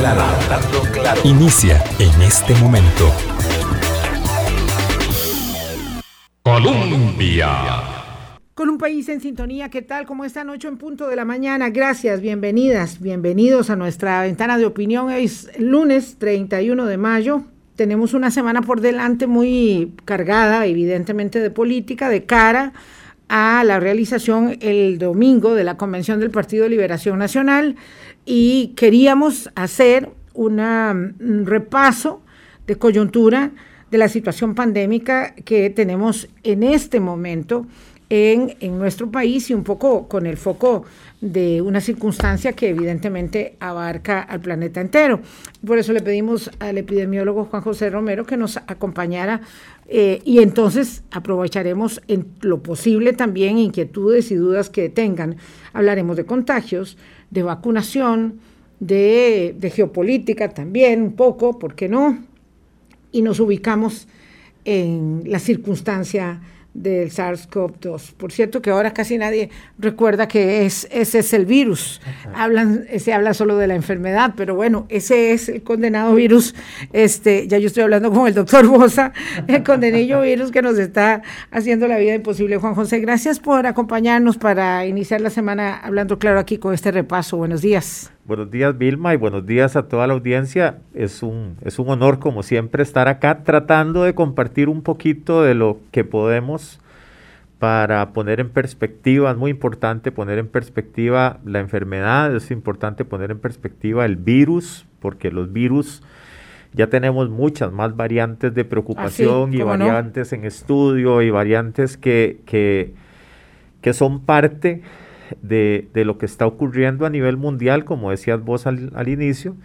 claro, hablando claro. Inicia en este momento. Colombia. Con un país en sintonía, ¿qué tal? ¿Cómo están? 8 en punto de la mañana. Gracias, bienvenidas, bienvenidos a nuestra ventana de opinión. Es lunes 31 de mayo. Tenemos una semana por delante muy cargada, evidentemente, de política, de cara a la realización el domingo de la Convención del Partido de Liberación Nacional y queríamos hacer un repaso de coyuntura de la situación pandémica que tenemos en este momento en, en, nuestro país y un poco con el foco de una circunstancia que evidentemente abarca al planeta entero. Por eso le pedimos al epidemiólogo Juan José Romero que nos acompañara eh, y entonces aprovecharemos en lo posible también inquietudes y dudas que tengan. Hablaremos de contagios, de vacunación, de, geopolítica también un poco, ¿por qué no? Y nos ubicamos en la circunstancia del SARS-CoV-2. Por cierto que ahora casi nadie recuerda que es, ese es el virus. Hablan, se habla solo de la enfermedad, pero bueno, ese es el condenado virus. Este, ya yo estoy hablando con el doctor Bosa, el condenillo virus que nos está haciendo la vida imposible. Juan José, gracias por acompañarnos para iniciar la semana hablando claro aquí con este repaso. Buenos días. Buenos días Vilma y buenos días a toda la audiencia. Es un, es un honor como siempre estar acá tratando de compartir un poquito de lo que podemos para poner en perspectiva, es muy importante poner en perspectiva la enfermedad, es importante poner en perspectiva el virus, porque los virus ya tenemos muchas más variantes de preocupación y variantes en estudio y variantes que, que, que son parte de, lo que está ocurriendo a nivel mundial, como decías vos al, inicio,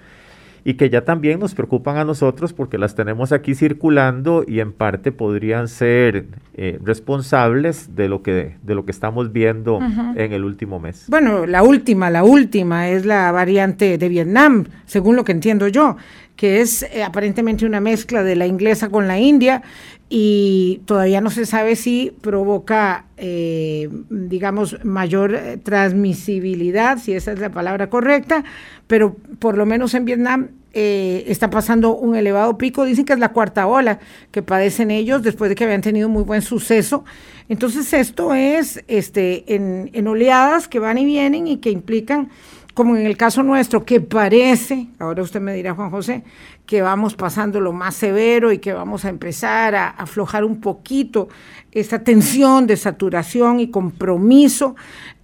y que ya también nos preocupan a nosotros porque las tenemos aquí circulando y en parte podrían ser eh, responsables de lo que de lo que estamos viendo en el último mes. Bueno, la última, la última es la variante de Vietnam, según lo que entiendo yo, que es eh, aparentemente una mezcla de la inglesa con la india y todavía no se sabe si provoca, eh, digamos, mayor eh, transmisibilidad, si esa es la palabra correcta, pero por lo menos en Vietnam está pasando un elevado pico, dicen que es la cuarta ola que padecen ellos después de que habían tenido muy buen suceso. Entonces esto es este, en oleadas que van y vienen y que implican como en el caso nuestro, que parece, ahora usted me dirá, Juan José, que vamos pasando lo más severo y que vamos a empezar a aflojar un poquito esta tensión de saturación y compromiso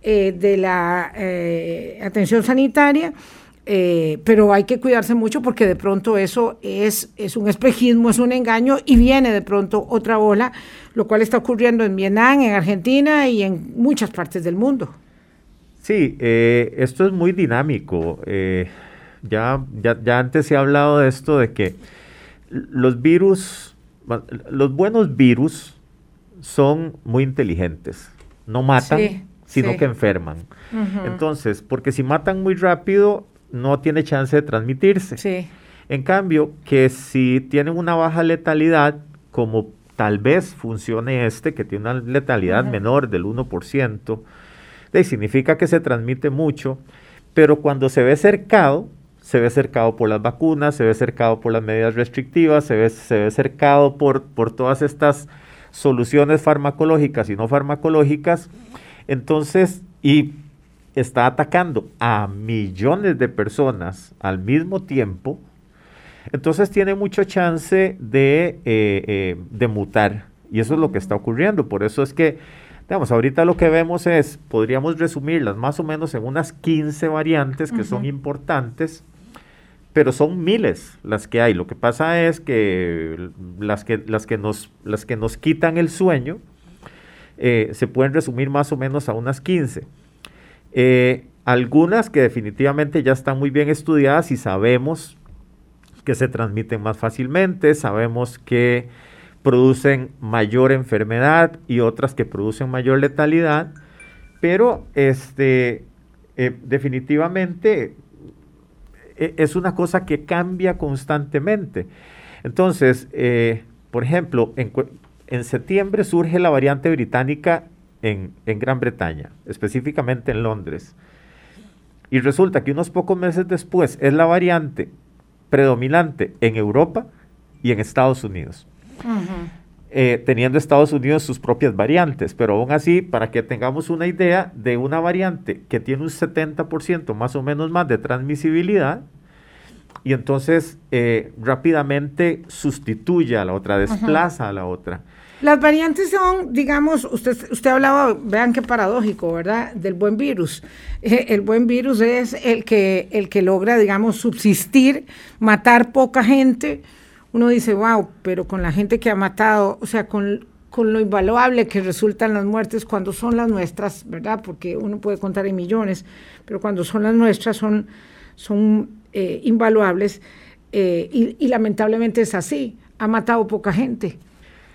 eh, de la eh, atención sanitaria. Eh, pero hay que cuidarse mucho porque de pronto eso es, es un espejismo, es un engaño y viene de pronto otra ola, lo cual está ocurriendo en Vietnam, en Argentina y en muchas partes del mundo. Sí, eh, esto es muy dinámico. Eh, ya, ya, antes se ha hablado de esto, de que los virus, los buenos virus son muy inteligentes. No matan, sino que enferman. Entonces, porque si matan muy rápido, no tiene chance de transmitirse. En cambio, que si tienen una baja letalidad, como tal vez funcione este, que tiene una letalidad menor del 1%, significa que se transmite mucho, pero cuando se ve cercado, se ve cercado por las vacunas, se ve cercado por las medidas restrictivas, se ve, se cercado por, todas estas soluciones farmacológicas y no farmacológicas, entonces, y está atacando a millones de personas al mismo tiempo, entonces tiene mucho chance de, eh, eh, de mutar. Y eso es lo que está ocurriendo. Por eso es que Digamos, ahorita lo que vemos es, podríamos resumirlas más o menos en unas 15 variantes que son importantes, pero son miles las que hay. Lo que pasa es que las que, las que, nos, las que nos quitan el sueño eh, se pueden resumir más o menos a unas 15. Eh, algunas que definitivamente ya están muy bien estudiadas y sabemos que se transmiten más fácilmente, sabemos que producen mayor enfermedad y otras que producen mayor letalidad, pero este, eh, definitivamente e, es una cosa que cambia constantemente. Entonces, eh, por ejemplo, en, septiembre surge la variante británica en, en, Gran Bretaña, específicamente en Londres. y resulta que unos pocos meses después es la variante predominante en Europa y en Estados Unidos. Eh, teniendo Estados Unidos sus propias variantes, pero aún así, para que tengamos una idea de una variante que tiene un 70% más o menos más de transmisibilidad, y entonces eh, rápidamente sustituye a la otra, desplaza a la otra. Las variantes son, digamos, usted, usted hablaba, vean qué paradójico, ¿verdad? Del buen virus. Eh, el buen virus es el que, el que logra, digamos, subsistir, matar poca gente. Uno dice, wow, pero con la gente que ha matado, o sea, con, con lo invaluable que resultan las muertes cuando son las nuestras, ¿verdad? Porque uno puede contar en millones, pero cuando son las nuestras son, son eh, invaluables. Eh, y, y lamentablemente es así. Ha matado poca gente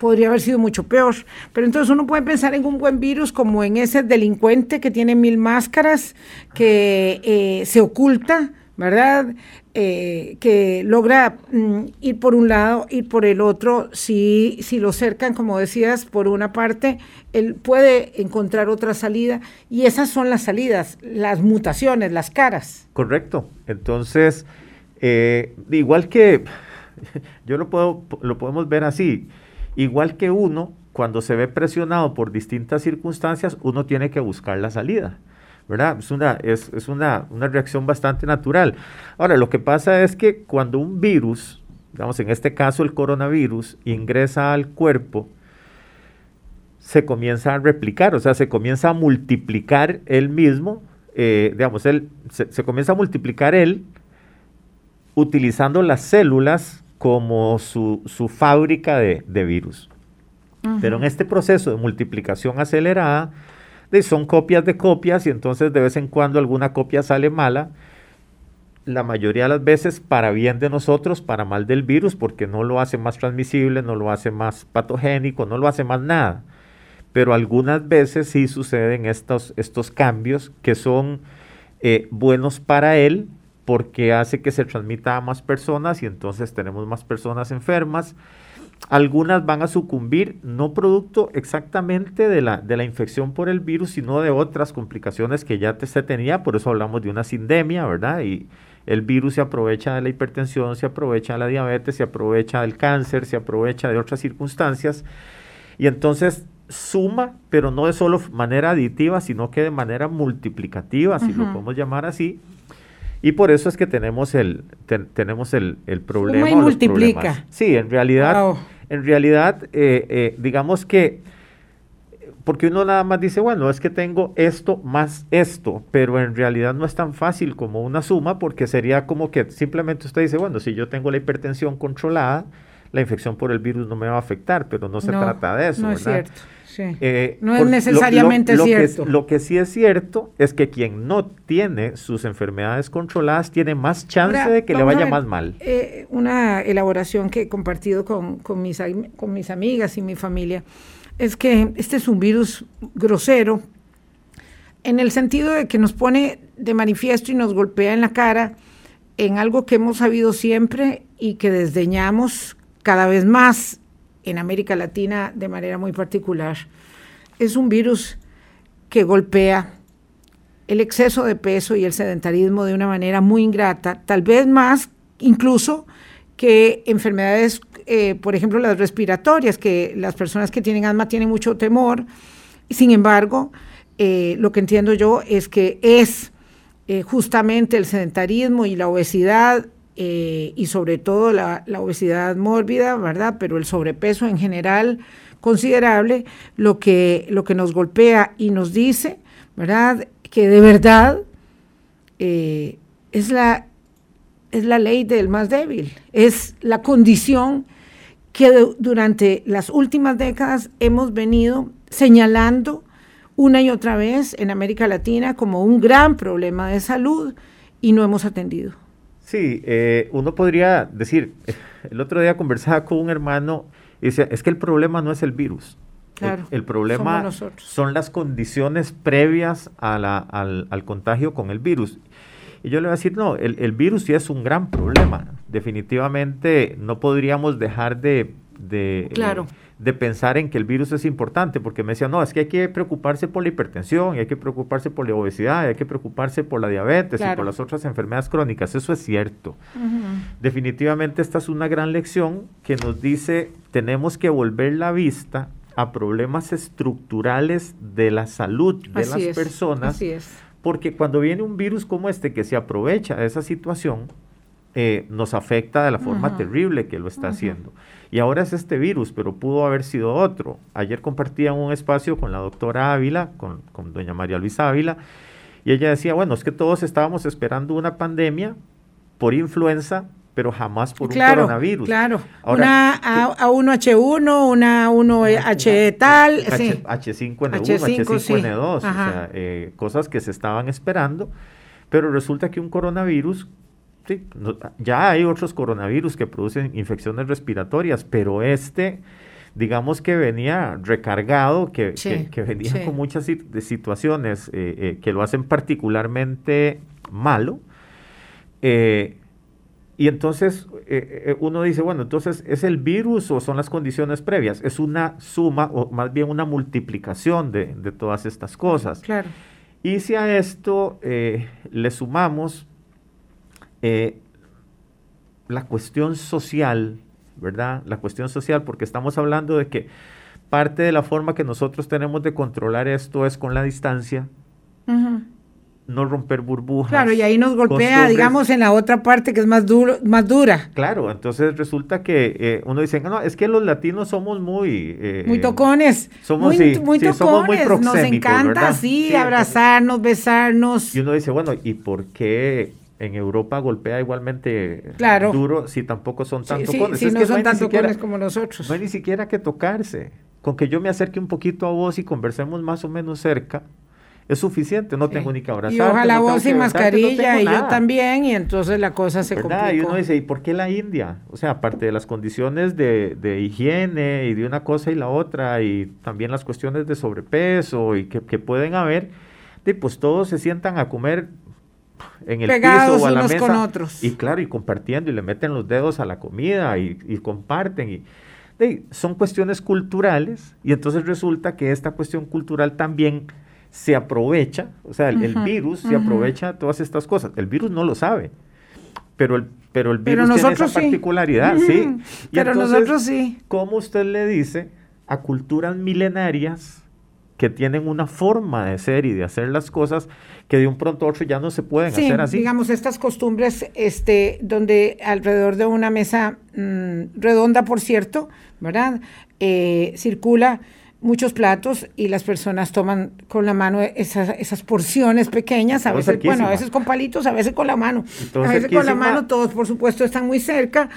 podría haber sido mucho peor. Pero entonces uno puede pensar en un buen virus como en ese delincuente que tiene mil máscaras, que eh, se oculta, ¿verdad? Eh, que logra mm, ir por un lado, ir por el otro. Si, si lo cercan, como decías, por una parte, él puede encontrar otra salida. Y esas son las salidas, las mutaciones, las caras. Correcto. Entonces, eh, igual que yo lo, puedo, lo podemos ver así Igual que uno, cuando se ve presionado por distintas circunstancias, uno tiene que buscar la salida. ¿Verdad? Es, una, es, es una, una, reacción bastante natural. Ahora, lo que pasa es que cuando un virus, digamos en este caso el coronavirus, ingresa al cuerpo, se comienza a replicar, o sea, se comienza a multiplicar él mismo, eh, digamos, él, se, comienza a multiplicar él utilizando las células como su, fábrica de, virus. Pero en este proceso de multiplicación acelerada, son copias de copias y entonces de vez en cuando alguna copia sale mala. La mayoría de las veces para bien de nosotros, para mal del virus, porque no lo hace más transmisible, no lo hace más patogénico, no lo hace más nada. Pero algunas veces sí suceden estos, estos cambios que son eh, buenos para él, porque hace que se transmita a más personas y entonces tenemos más personas enfermas. Algunas van a sucumbir, no producto exactamente de la, de la infección por el virus, sino de otras complicaciones que ya se tenía, por eso hablamos de una sindemia, ¿verdad? Y el virus se aprovecha de la hipertensión, se aprovecha de la diabetes, se aprovecha del cáncer, se aprovecha de otras circunstancias. Y entonces suma, pero no de solo manera aditiva, sino que de manera multiplicativa, si lo podemos llamar así, y por eso es que tenemos el, tenemos el, el problema. y multiplica. Sí, en realidad, en realidad eh, eh, digamos que, porque uno nada más dice, bueno, es que tengo esto más esto, pero en realidad no es tan fácil como una suma, porque sería como que simplemente usted dice, bueno, si yo tengo la hipertensión controlada, la infección por el virus no me va a afectar, pero no se trata de eso. No es cierto. Eh, no es necesariamente cierto. lo que sí es cierto es que quien no tiene sus enfermedades controladas tiene más chance de que le vaya más mal. Eh, una elaboración que he compartido con, con, mis, con mis amigas y mi familia es que este es un virus grosero en el sentido de que nos pone de manifiesto y nos golpea en la cara en algo que hemos sabido siempre y que desdeñamos cada vez más en América Latina de manera muy particular. Es un virus que golpea el exceso de peso y el sedentarismo de una manera muy ingrata, tal vez más incluso que enfermedades, eh, por ejemplo, las respiratorias, que las personas que tienen asma tienen mucho temor. Sin embargo, eh, lo que entiendo yo es que es eh, justamente el sedentarismo y la obesidad eh, y sobre todo la, obesidad mórbida, ¿verdad? Pero el sobrepeso en general considerable, lo que, lo que nos golpea y nos dice, ¿verdad? Que de verdad eh, es, la, es la ley del más débil, es la condición que durante las últimas décadas hemos venido señalando una y otra vez en América Latina como un gran problema de salud y no hemos atendido. Sí, eh, uno podría decir, el otro día conversaba con un hermano y decía, es que el problema no es el virus. Claro, el, problema son las condiciones previas al, contagio con el virus. Y yo le voy a decir, no, el, virus sí es un gran problema. Definitivamente no podríamos dejar de, de, claro. De pensar en que el virus es importante, porque me decían, no, es que hay que preocuparse por la hipertensión, y hay que preocuparse por la obesidad, y hay que preocuparse por la diabetes y por las otras enfermedades crónicas. Eso es cierto. Definitivamente esta es una gran lección que nos dice, tenemos que volver la vista a problemas estructurales de la salud de las personas, porque cuando viene un virus como este que se aprovecha de esa situación, eh, nos afecta de la forma terrible que lo está haciendo. Y ahora es este virus, pero pudo haber sido otro. Ayer compartía un espacio con la doctora Ávila, con, doña María Luisa Ávila, y ella decía, bueno, es que todos estábamos esperando una pandemia por influenza, pero jamás por un coronavirus. Claro, una A1H1, una 1H tal, H, 5 n 1 H5N2, o sea, eh, cosas que se estaban esperando, pero resulta que un coronavirus sí, ya hay otros coronavirus que producen infecciones respiratorias, pero este, digamos que venía recargado, que, venía con muchas situaciones eh, eh, que lo hacen particularmente malo. Eh, y entonces uno dice, bueno, entonces ¿es el virus o son las condiciones previas? Es una suma o más bien una multiplicación de, de todas estas cosas. Claro. Y si a esto le sumamos eh, la cuestión social, ¿verdad? La cuestión social, porque estamos hablando de que parte de la forma que nosotros tenemos de controlar esto es con la distancia, no romper burbujas. Claro, y ahí nos golpea, digamos, en la otra parte que es más, duro, más dura. Claro, entonces resulta que eh, uno dice, no, es que los latinos somos muy... Eh, muy tocones. Somos muy, muy tocones. Somos muy Nos encanta, sí, abrazarnos, besarnos. Y uno dice, bueno, ¿y por qué en Europa golpea igualmente duro si tampoco son tan tocones. Si, no son tan tocones como nosotros. No hay ni siquiera que tocarse. Con que yo me acerque un poquito a vos y conversemos más o menos cerca, es suficiente, no tengo ni que abrazar. Y ojalá vos sin mascarilla y yo también, y entonces la cosa se complica. Y uno dice, ¿y por qué la India? O sea, aparte de las condiciones de, de, higiene y de una cosa y la otra, y también las cuestiones de sobrepeso y que, que pueden haber, pues todos se sientan a comer en el piso o a la mesa. Con otros. Y claro, y compartiendo, y le meten los dedos a la comida y, comparten. Y, son cuestiones culturales, y entonces resulta que esta cuestión cultural también se aprovecha, o sea, el, virus se aprovecha de todas estas cosas. El virus no lo sabe, pero el, pero el virus tiene esa particularidad, sí. pero nosotros sí. ¿Cómo usted le dice a culturas milenarias que tienen una forma de ser y de hacer las cosas que de un pronto a otro ya no se pueden hacer así. Digamos, estas costumbres, este, donde alrededor de una mesa mm, redonda, por cierto, ¿verdad? Eh, circula muchos platos y las personas toman con la mano esas, esas porciones pequeñas, a veces, bueno, a veces con palitos, a veces con la mano. a veces con la mano, todos por supuesto están muy cerca.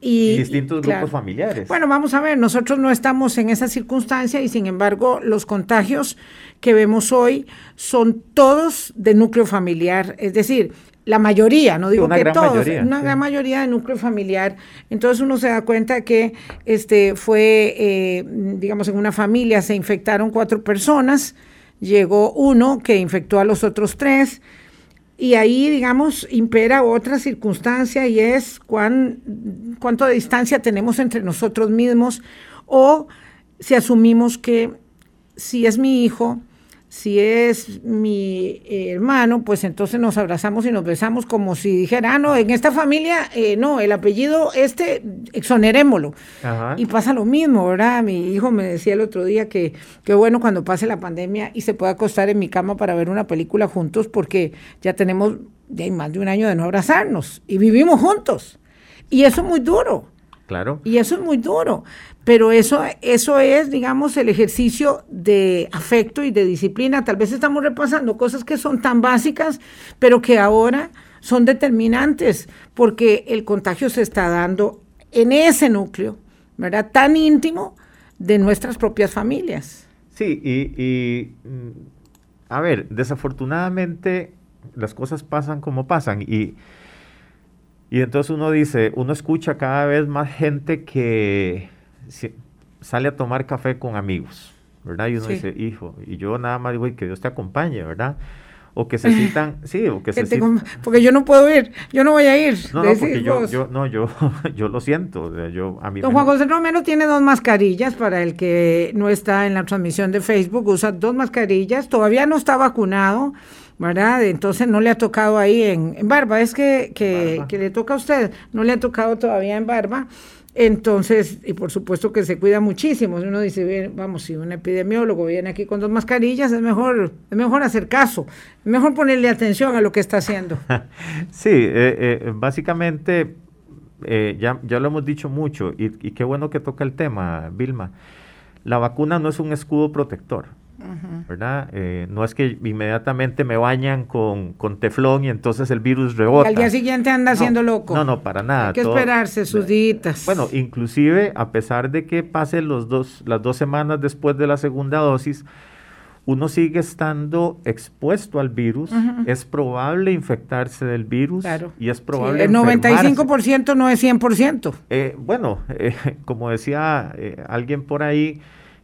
Y, distintos grupos familiares. Bueno, vamos a ver, nosotros no estamos en esa circunstancia y sin embargo los contagios que vemos hoy son todos de núcleo familiar, es decir, la mayoría, no digo que todos, una gran mayoría de núcleo familiar. Entonces uno se da cuenta que este fue, eh, digamos, en una familia se infectaron cuatro personas, llegó uno que infectó a los otros tres, y ahí, digamos, impera otra circunstancia y es cuán, cuánto de distancia tenemos entre nosotros mismos o si asumimos que si es mi hijo, si es mi hermano, pues entonces nos abrazamos y nos besamos como si dijera, ah, no, en esta familia, eh, no, el apellido este, exonerémoslo. Y pasa lo mismo, ¿verdad? Mi hijo me decía el otro día que, qué bueno cuando pase la pandemia y se pueda acostar en mi cama para ver una película juntos porque ya tenemos ya hay más de un año de no abrazarnos y vivimos juntos. Y eso es muy duro. Claro. Y eso es muy duro. Pero eso, eso es, digamos, el ejercicio de afecto y de disciplina. Tal vez estamos repasando cosas que son tan básicas, pero que ahora son determinantes, porque el contagio se está dando en ese núcleo, ¿verdad? Tan íntimo de nuestras propias familias. Sí, y, y mm, a ver, desafortunadamente las cosas pasan como pasan y y entonces uno dice, uno escucha cada vez más gente que sale a tomar café con amigos, ¿verdad? Y uno dice, hijo, y yo nada más digo, que Dios te acompañe, ¿verdad? o que se citan, sí, o que, se citan. Porque yo no puedo ir, yo no voy a ir. No, no, porque yo, yo, no, yo, yo lo siento. Yo, a mí Don Juan José Romero tiene dos mascarillas para el que no está en la transmisión de Facebook, usa dos mascarillas, todavía no está vacunado. ¿Verdad? Entonces no le ha tocado ahí en, en barba, es que, que, que, le toca a usted, no le ha tocado todavía en barba. Entonces, y por supuesto que se cuida muchísimo. Uno dice, vamos, si un epidemiólogo viene aquí con dos mascarillas, es mejor, es mejor hacer caso, es mejor ponerle atención a lo que está haciendo. sí, eh, eh, básicamente, eh, ya, ya lo hemos dicho mucho, y, y qué bueno que toca el tema, Vilma. La vacuna no es un escudo protector. ¿Verdad? Eh, no es que inmediatamente me bañan con, con, teflón y entonces el virus rebota. al día siguiente anda haciendo loco. No, no, para nada. Hay que esperarse sus días. Bueno, inclusive a pesar de que pase los dos, las dos semanas después de la segunda dosis, uno sigue estando expuesto al virus, es probable infectarse del virus y es probable... el 95% no es 100%. Eh, bueno, eh, como decía eh, alguien por ahí,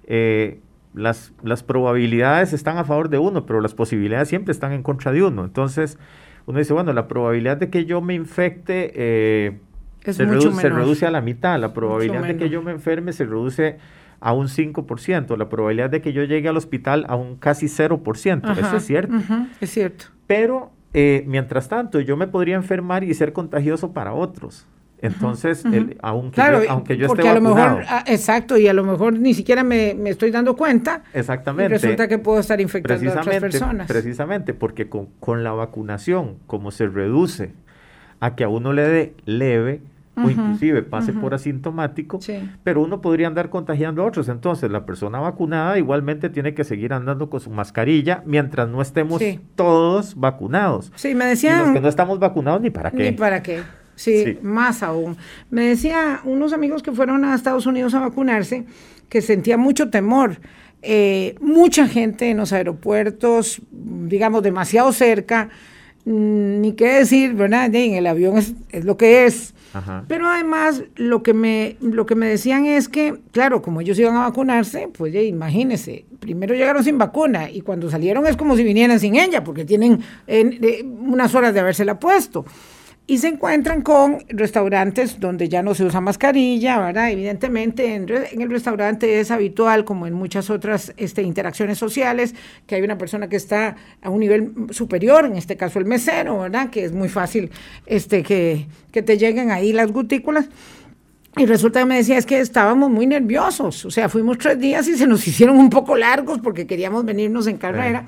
eh, las, las probabilidades están a favor de uno, pero las posibilidades siempre están en contra de uno. Entonces, uno dice, bueno, la probabilidad de que yo me infecte eh, se, reduce, a la mitad, la probabilidad de que yo me enferme se reduce a un 5%, la probabilidad de que yo llegue al hospital a un casi 0%, eso es cierto. es cierto. Pero, eh, mientras tanto, yo me podría enfermar y ser contagioso para otros. Entonces, aunque, yo, aunque yo esté a lo mejor, ah, exacto, y a lo mejor ni siquiera me, estoy dando cuenta. Exactamente. Y resulta que puedo estar infectando a otras personas. Precisamente, porque con, la vacunación, como se reduce a que a uno le dé leve, o inclusive pase por asintomático, pero uno podría andar contagiando a otros. Entonces, la persona vacunada igualmente tiene que seguir andando con su mascarilla mientras no estemos todos vacunados. Sí, me decían... Y los que no estamos vacunados, ni para qué. Ni para qué. Sí, más aún. Me decía unos amigos que fueron a Estados Unidos a vacunarse que sentía mucho temor. Eh, mucha gente en los aeropuertos, digamos, demasiado cerca, mm, ni qué decir, ¿verdad? En el avión es, lo que es. Pero además, lo que, me, lo que me decían es que, claro, como ellos iban a vacunarse, pues ya imagínense, primero llegaron sin vacuna y cuando salieron es como si vinieran sin ella, porque tienen eh, unas horas de habérsela puesto y se encuentran con restaurantes donde ya no se usa mascarilla, ¿verdad? Evidentemente en, el restaurante es habitual, como en muchas otras este, interacciones sociales, que hay una persona que está a un nivel superior, en este caso el mesero, ¿verdad? Que es muy fácil este, que, que te lleguen ahí las gutículas. Y resulta que me decía, es que estábamos muy nerviosos, o sea, fuimos tres días y se nos hicieron un poco largos porque queríamos venirnos en carrera.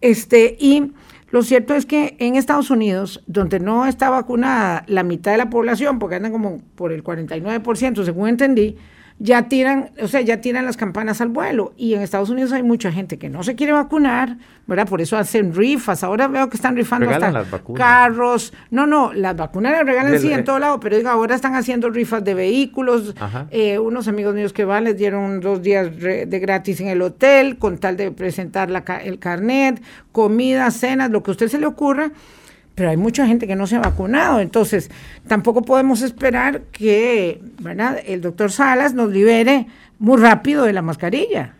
Este, y lo cierto es que en Estados Unidos, donde no está vacunada la mitad de la población, porque andan como por el 49%, según entendí, ya tiran, o sea, ya tiran las campanas al vuelo. Y en Estados Unidos hay mucha gente que no se quiere vacunar, ¿verdad? Por eso hacen rifas. Ahora veo que están rifando hasta carros. No, no, las vacunas las regalan sí en todo lado, pero diga, ahora están haciendo rifas de vehículos. Eh, unos amigos míos que van les dieron dos días de gratis en el hotel con tal de presentar la, el carnet, comida, cenas, lo que a usted se le ocurra pero hay mucha gente que no se ha vacunado, entonces tampoco podemos esperar que ¿verdad? el doctor Salas nos libere muy rápido de la mascarilla.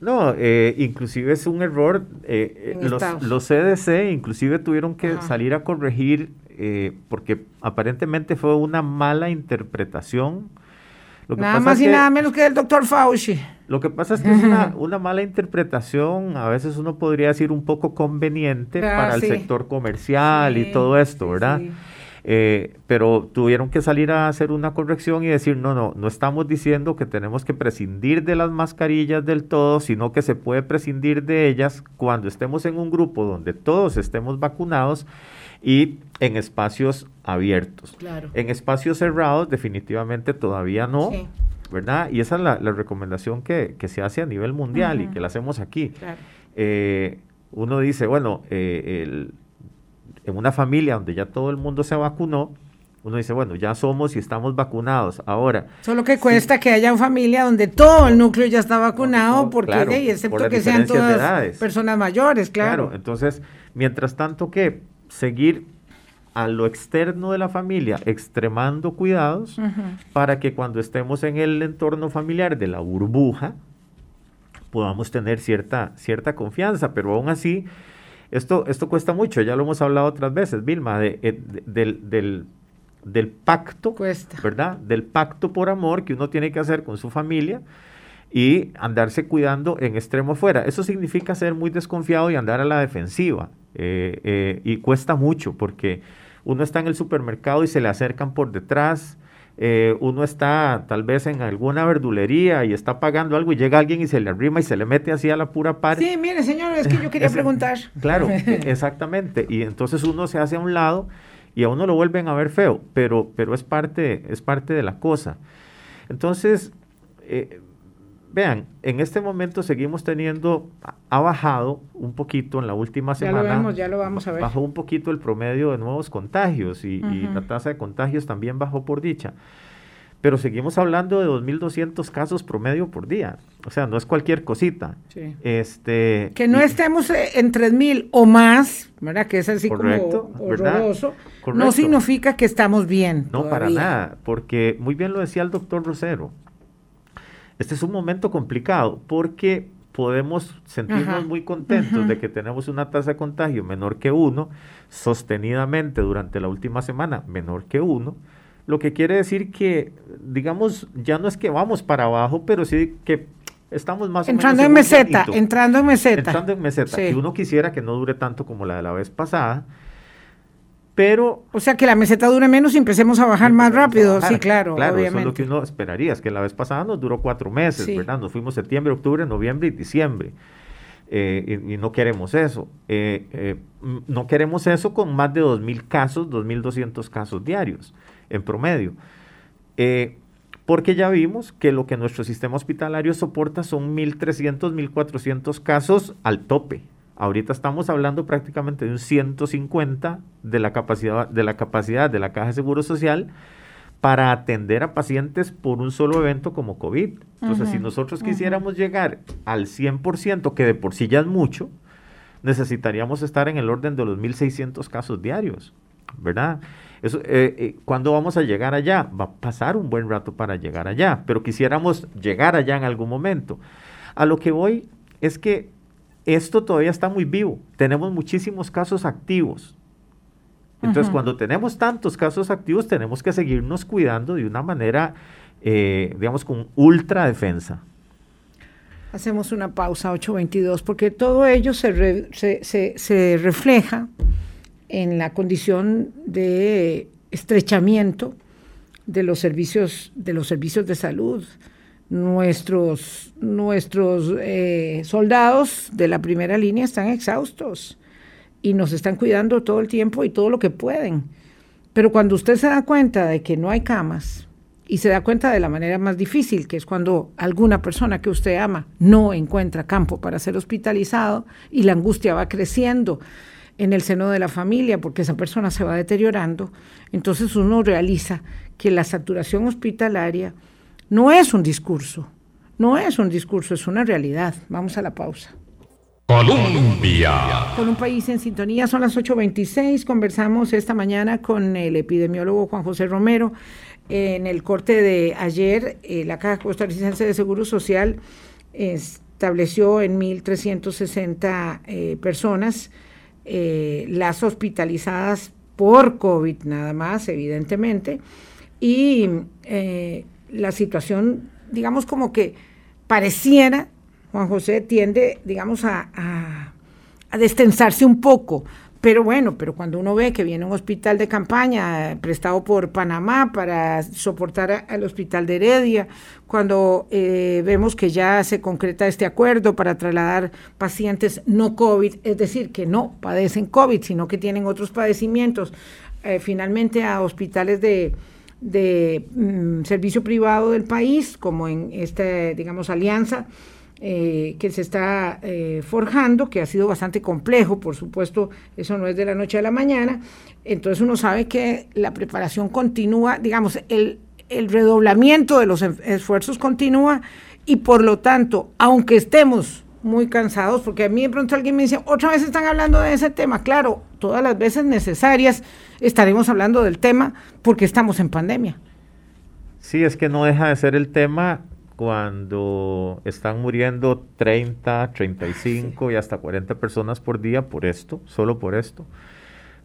No, eh, inclusive es un error. Eh, eh los, los, CDC inclusive tuvieron que salir a corregir eh, porque aparentemente fue una mala interpretación nada más y nada menos que el doctor Fauci. Lo que pasa es que es una, mala interpretación, a veces uno podría decir un poco conveniente ah, para el sector comercial y todo esto, ¿verdad? Eh, pero tuvieron que salir a hacer una corrección y decir, no, no, no estamos diciendo que tenemos que prescindir de las mascarillas del todo, sino que se puede prescindir de ellas cuando estemos en un grupo donde todos estemos vacunados y en espacios abiertos. En espacios cerrados definitivamente todavía no, ¿verdad? Y esa es la, recomendación que, se hace a nivel mundial y que la hacemos aquí. Eh, uno dice, bueno, eh, en una familia donde ya todo el mundo se vacunó, uno dice, bueno, ya somos y estamos vacunados. Ahora. Solo que cuesta que haya una familia donde todo el núcleo ya está vacunado, porque, excepto que sean todas personas mayores, claro. Claro, entonces, mientras tanto que seguir a lo externo de la familia, extremando cuidados para que cuando estemos en el entorno familiar de la burbuja, podamos tener cierta, cierta confianza, pero aún así Esto, esto cuesta mucho, ya lo hemos hablado otras veces, Vilma, de, eh, del, del, del, pacto, cuesta. ¿verdad? Del pacto por amor que uno tiene que hacer con su familia y andarse cuidando en extremo fuera. Eso significa ser muy desconfiado y andar a la defensiva. Eh, eh, y cuesta mucho porque uno está en el supermercado y se le acercan por detrás. Eh, uno está tal vez en alguna verdulería y está pagando algo y llega alguien y se le arrima y se le mete así a la pura par. Sí, mire, señor, es que yo quería preguntar. Claro, exactamente. Y entonces uno se hace a un lado y a uno lo vuelven a ver feo, pero, pero es, parte, es parte de la cosa. Entonces, eh, Vean, en este momento seguimos teniendo, ha bajado un poquito en la última semana. Ya lo vemos, ya lo vamos a ver. Bajó un poquito el promedio de nuevos contagios y, la tasa de contagios también bajó por dicha. Pero seguimos hablando de 2.200 casos promedio por día. O sea, no es cualquier cosita. Sí. Este, que no estemos en 3.000 o más, ¿verdad? Que es así como horroroso. No significa que estamos bien. No, para nada. Porque muy bien lo decía el doctor Rosero este es un momento complicado porque podemos sentirnos muy contentos de que tenemos una tasa de contagio menor que uno, sostenidamente durante la última semana menor que uno, lo que quiere decir que, digamos, ya no es que vamos para abajo, pero sí que estamos más entrando en meseta, entrando en meseta. Entrando en meseta. Y uno quisiera que no dure tanto como la de la vez pasada, pero... O sea, que la meseta dure menos y empecemos a bajar más rápido, sí, claro, claro, Eso es lo que uno esperaría, es que la vez pasada nos duró cuatro meses, ¿verdad? Nos fuimos septiembre, octubre, noviembre y diciembre. Eh, y, no queremos eso. Eh, eh, no queremos eso con más de 2.000 casos, 2.200 casos diarios en promedio. porque ya vimos que lo que nuestro sistema hospitalario soporta son 1.300, 1.400 casos al tope. Ahorita estamos hablando prácticamente de un 150 de la capacidad de la, capacidad de la Caja de Seguro Social para atender a pacientes por un solo evento como COVID. Entonces, si nosotros quisiéramos llegar al 100%, que de por sí ya es mucho, necesitaríamos estar en el orden de los 1.600 casos diarios, ¿verdad? Eso, eh, eh, ¿Cuándo vamos a llegar allá? Va a pasar un buen rato para llegar allá, pero quisiéramos llegar allá en algún momento. A lo que voy es que esto todavía está muy vivo. Tenemos muchísimos casos activos. Entonces, cuando tenemos tantos casos activos, tenemos que seguirnos cuidando de una manera, eh, digamos, con ultra defensa. Hacemos una pausa 8.22 porque todo ello se, se, refleja en la condición de estrechamiento de los servicios, de los servicios de salud, nuestros, nuestros eh, soldados de la primera línea están exhaustos y nos están cuidando todo el tiempo y todo lo que pueden. Pero cuando usted se da cuenta de que no hay camas y se da cuenta de la manera más difícil, que es cuando alguna persona que usted ama no encuentra campo para ser hospitalizado y la angustia va creciendo en el seno de la familia porque esa persona se va deteriorando, entonces uno realiza que la saturación hospitalaria no es un discurso, no es un discurso, es una realidad. Vamos a la pausa. Colombia. Con un país en sintonía, son las 8.26. Conversamos esta mañana con el epidemiólogo Juan José Romero. En el corte de ayer, eh, la Caja Costarricense de Seguro Social estableció en 1.360 eh, personas eh, las hospitalizadas por COVID, nada más, evidentemente. Y la situación, digamos, como que pareciera, Juan José tiende, digamos, a, a, destensarse un poco. Pero bueno, pero cuando uno ve que viene un hospital de campaña eh, prestado por Panamá para soportar al hospital de Heredia, cuando eh, vemos que ya se concreta este acuerdo para trasladar pacientes no COVID, es decir, que no padecen COVID, sino que tienen otros padecimientos, eh, finalmente a hospitales de, de mm, servicio privado del país, como en esta, digamos, alianza eh, que se está eh, forjando, que ha sido bastante complejo, por supuesto, eso no es de la noche a la mañana, entonces uno sabe que la preparación continúa, digamos, el, el redoblamiento de los esfuerzos continúa y por lo tanto, aunque estemos muy cansados, porque a mí de pronto alguien me dice, otra vez están hablando de ese tema. Claro, todas las veces necesarias estaremos hablando del tema porque estamos en pandemia. Sí, es que no deja de ser el tema cuando están muriendo 30, 35 y hasta 40 personas por día por esto, solo por esto.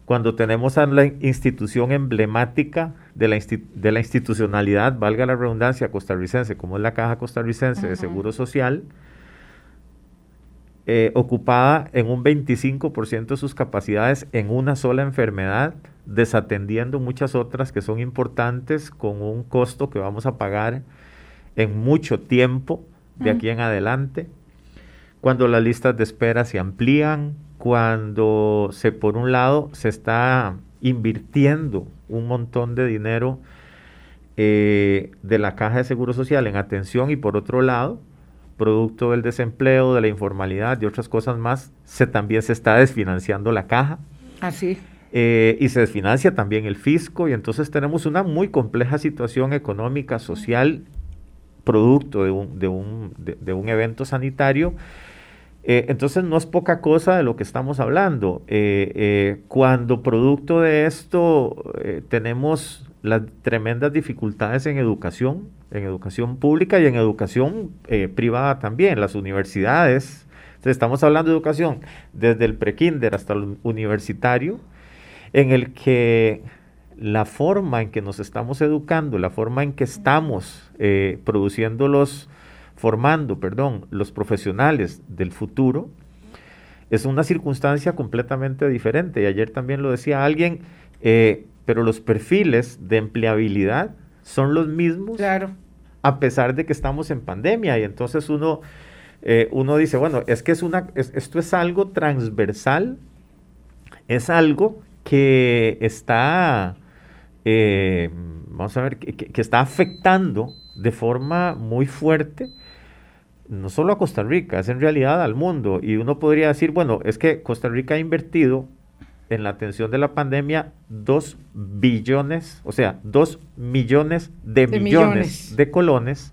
Cuando tenemos a la institución emblemática de la, de la institucionalidad, valga la redundancia, costarricense, como es la Caja Costarricense de Seguro Social, eh, ocupada en un 25% de sus capacidades en una sola enfermedad, desatendiendo muchas otras que son importantes con un costo que vamos a pagar en mucho tiempo de aquí en adelante. Cuando las listas de espera se amplían, cuando se por un lado se está invirtiendo un montón de dinero eh, de la caja de seguro social en atención y por otro lado producto del desempleo, de la informalidad y otras cosas más, se también se está desfinanciando la caja. Así. Eh, y se desfinancia también el fisco y entonces tenemos una muy compleja situación económica, social, producto de un, de un, de, un evento sanitario. Eh, entonces no es poca cosa de lo que estamos hablando. Eh, cuando producto de esto tenemos las tremendas dificultades en educación, en educación pública y en educación privada también, las universidades. Entonces estamos hablando de educación desde el prekinder hasta el universitario en el que la forma en que nos estamos educando, la forma en que estamos eh, produciendo los, formando, perdón, los profesionales del futuro, es una circunstancia completamente diferente. Y ayer también lo decía alguien, eh, pero los perfiles de empleabilidad son los mismos claro. a pesar de que estamos en pandemia. Y entonces uno, eh, uno dice, bueno, es que es una, esto es algo transversal, es algo que está, eh, vamos a ver, que, está afectando de forma muy fuerte no solo a Costa Rica, es en realidad al mundo. Y uno podría decir, bueno, es que Costa Rica ha invertido en la atención de la pandemia dos billones, o sea, dos millones de, millones, de colones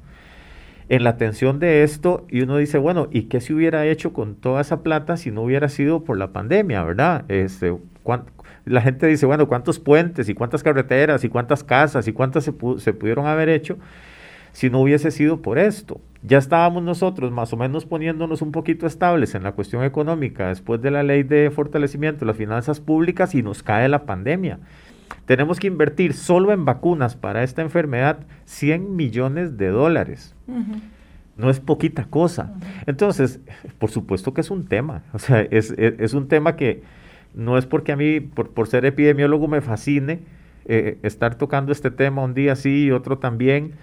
en la atención de esto y uno dice, bueno, ¿y qué se hubiera hecho con toda esa plata si no hubiera sido por la pandemia, verdad? Este, la gente dice, bueno, ¿cuántos puentes y cuántas carreteras y cuántas casas y cuántas se, se pudieron haber hecho si no hubiese sido por esto? Ya estábamos nosotros más o menos poniéndonos un poquito estables en la cuestión económica después de la ley de fortalecimiento de las finanzas públicas y nos cae la pandemia. Tenemos que invertir solo en vacunas para esta enfermedad 100 millones de dólares. No es poquita cosa. Entonces, por supuesto que es un tema. O sea, es, es un tema que, no es porque a mí, por, ser epidemiólogo, me fascine eh, estar tocando este tema un día sí y otro también.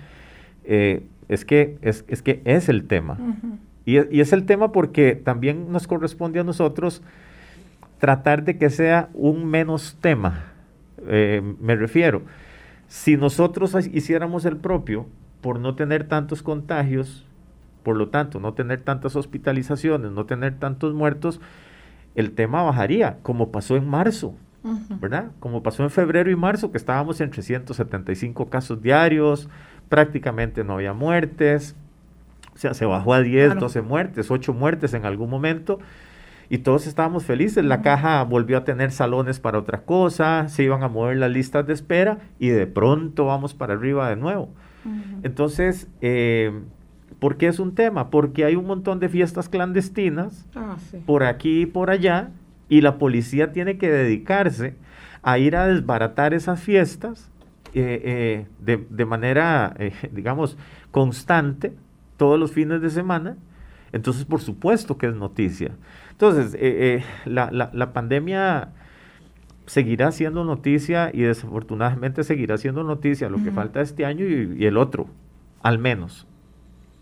Eh, es, que, es, que es el tema. y, es el tema porque también nos corresponde a nosotros tratar de que sea un menos tema. Eh, me refiero, si nosotros hiciéramos el propio, por no tener tantos contagios, por lo tanto, no tener tantas hospitalizaciones, no tener tantos muertos, el tema bajaría, como pasó en marzo, ¿verdad? Como pasó en febrero y marzo, que estábamos en 375 casos diarios, prácticamente no había muertes, o sea, se bajó a 10, 12 muertes, 8 muertes en algún momento, y todos estábamos felices. La caja volvió a tener salones para otra cosa, se iban a mover las listas de espera, y de pronto vamos para arriba de nuevo. Entonces, eh, ¿Por qué es un tema? Porque hay un montón de fiestas clandestinas ah, por aquí y por allá y la policía tiene que dedicarse a ir a desbaratar esas fiestas eh, eh, de, manera, eh, digamos, constante todos los fines de semana. Entonces, por supuesto que es noticia. Entonces, la, la, pandemia seguirá siendo noticia y desafortunadamente seguirá siendo noticia lo que falta este año y el otro, al menos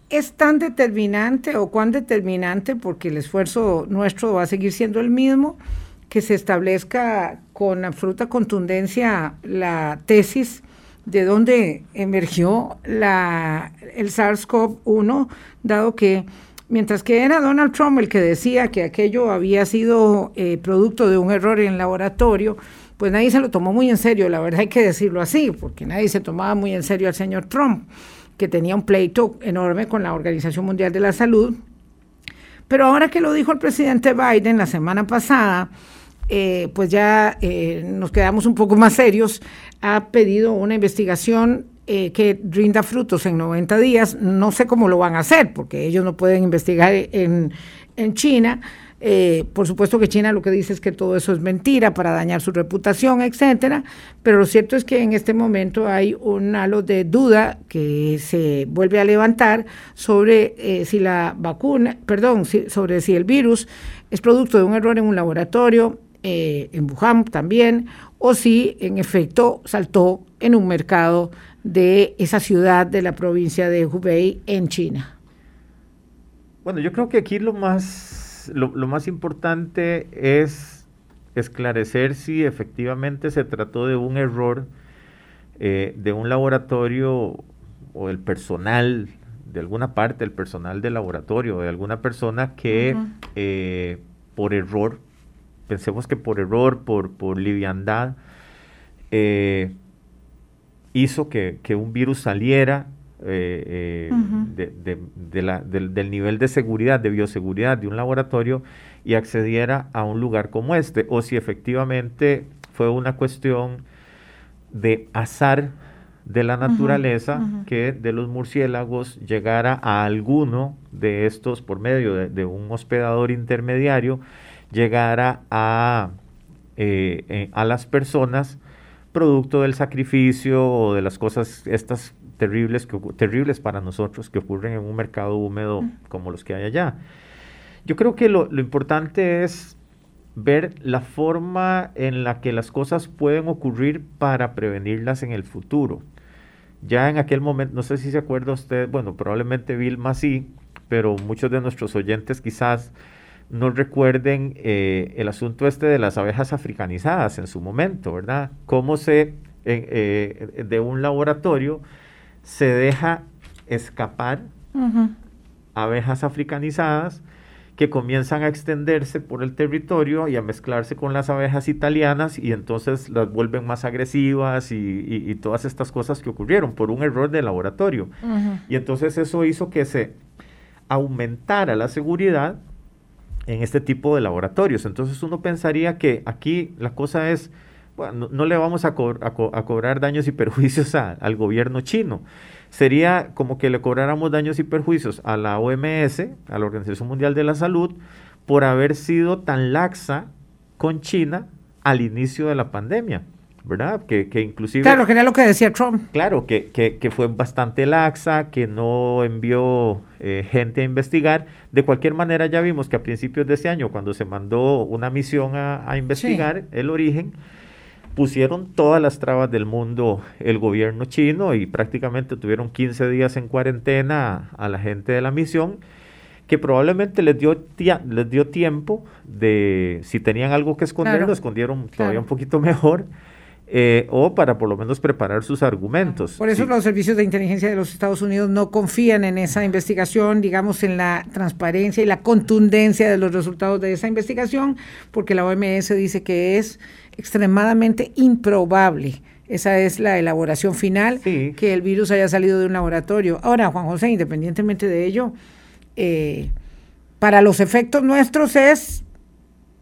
es tan determinante o cuán determinante, porque el esfuerzo nuestro va a seguir siendo el mismo, que se establezca con absoluta contundencia la tesis de dónde emergió la, el SARS-CoV-1, dado que mientras que era Donald Trump el que decía que aquello había sido eh, producto de un error en laboratorio, pues nadie se lo tomó muy en serio, la verdad hay que decirlo así, porque nadie se tomaba muy en serio al señor Trump que tenía un pleito enorme con la Organización Mundial de la Salud. Pero ahora que lo dijo el presidente Biden la semana pasada, eh, pues ya eh, nos quedamos un poco más serios. Ha pedido una investigación eh, que rinda frutos en 90 días. No sé cómo lo van a hacer, porque ellos no pueden investigar en, en China. Eh, por supuesto que China lo que dice es que todo eso es mentira para dañar su reputación, etcétera, pero lo cierto es que en este momento hay un halo de duda que se vuelve a levantar sobre eh, si la vacuna, perdón, sobre si el virus es producto de un error en un laboratorio, en Wuhan también, o si en efecto saltó en un mercado de esa ciudad de la provincia de Hubei en China? Bueno, yo creo que aquí lo más, lo, más importante es esclarecer si efectivamente se trató de un error eh, de un laboratorio o del personal, de alguna parte del personal del laboratorio, de alguna persona que eh, por error, pensemos que por error, por, por liviandad, eh, hizo que, un virus saliera eh, eh, del, nivel de seguridad, de bioseguridad de un laboratorio y accediera a un lugar como este, o si efectivamente fue una cuestión de azar de la naturaleza que de los murciélagos llegara a alguno de estos por medio de, un hospedador intermediario, llegara a, eh, a las personas producto del sacrificio o de las cosas estas terribles, que, terribles para nosotros que ocurren en un mercado húmedo como los que hay allá. Yo creo que lo, importante es ver la forma en la que las cosas pueden ocurrir para prevenirlas en el futuro. Ya en aquel momento, no sé si se acuerda usted, bueno, probablemente Vilma sí, pero muchos de nuestros oyentes quizás no recuerden eh, el asunto este de las abejas africanizadas en su momento, ¿verdad? Cómo se, eh, de un laboratorio se deja escapar abejas africanizadas que comienzan a extenderse por el territorio y a mezclarse con las abejas italianas y entonces las vuelven más agresivas y, todas estas cosas que ocurrieron por un error de laboratorio. Y entonces eso hizo que se aumentara la seguridad en este tipo de laboratorios. Entonces uno pensaría que aquí la cosa es, bueno, no, le vamos a, cobrar daños y perjuicios al gobierno chino. Sería como que le cobráramos daños y perjuicios a la OMS, a la Organización Mundial de la Salud, por haber sido tan laxa con China al inicio de la pandemia. ¿Verdad? Que, que, inclusive... Claro, que era lo que decía Trump. Claro, que, que, fue bastante laxa, que no envió eh, gente a investigar. De cualquier manera, ya vimos que a principios de ese año, cuando se mandó una misión a, investigar el origen, pusieron todas las trabas del mundo el gobierno chino y prácticamente tuvieron 15 días en cuarentena a, la gente de la misión que probablemente les dio, les dio tiempo de, si tenían algo que esconder, lo escondieron todavía un poquito mejor. Eh, o para por lo menos preparar sus argumentos. Por eso los servicios de inteligencia de los Estados Unidos no confían en esa investigación, digamos, en la transparencia y la contundencia de los resultados de esa investigación, porque la OMS dice que es extremadamente improbable. Esa es la elaboración final, que el virus haya salido de un laboratorio. Ahora, Juan José, independientemente de ello, eh, para los efectos nuestros es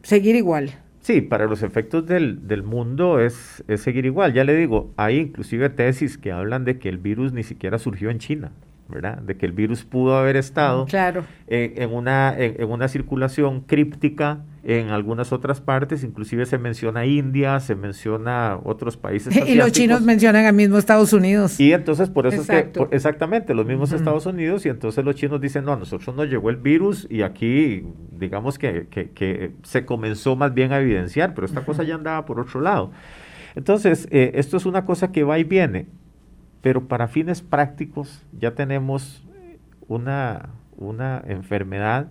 seguir igual. Sí, para los efectos del, del mundo es, es, seguir igual. Ya le digo, hay inclusive tesis que hablan de que el virus ni siquiera surgió en China. ¿verdad? De que el virus pudo haber estado claro. en, una, en, una circulación críptica en algunas otras partes, inclusive se menciona India, se menciona otros países. Y los chinos mencionan al mismo Estados Unidos. Y entonces por eso es que, exactamente, los mismos Estados Unidos, y entonces los chinos dicen, no, a nosotros nos llegó el virus y aquí, digamos que, que, se comenzó más bien a evidenciar, pero esta cosa ya andaba por otro lado. Entonces, eh, esto es una cosa que va y viene pero para fines prácticos ya tenemos una, una enfermedad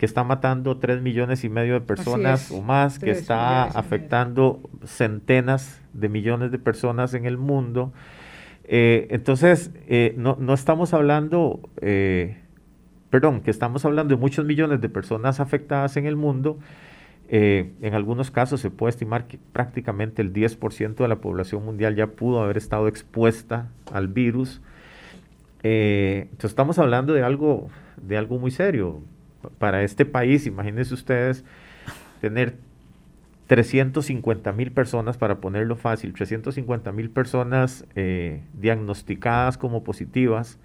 que está matando 3 millones y medio de personas o más, que está afectando centenas de millones de personas en el mundo. Eh, entonces, eh, no, no, estamos hablando, eh, perdón, que estamos hablando de muchos millones de personas afectadas en el mundo, en algunos casos se puede estimar que prácticamente el 10% de la población mundial ya pudo haber estado expuesta al virus. Entonces estamos hablando de algo, de algo muy serio para este país. Imagínense ustedes tener 350 mil personas, para ponerlo fácil, 350 mil personas eh, diagnosticadas como positivas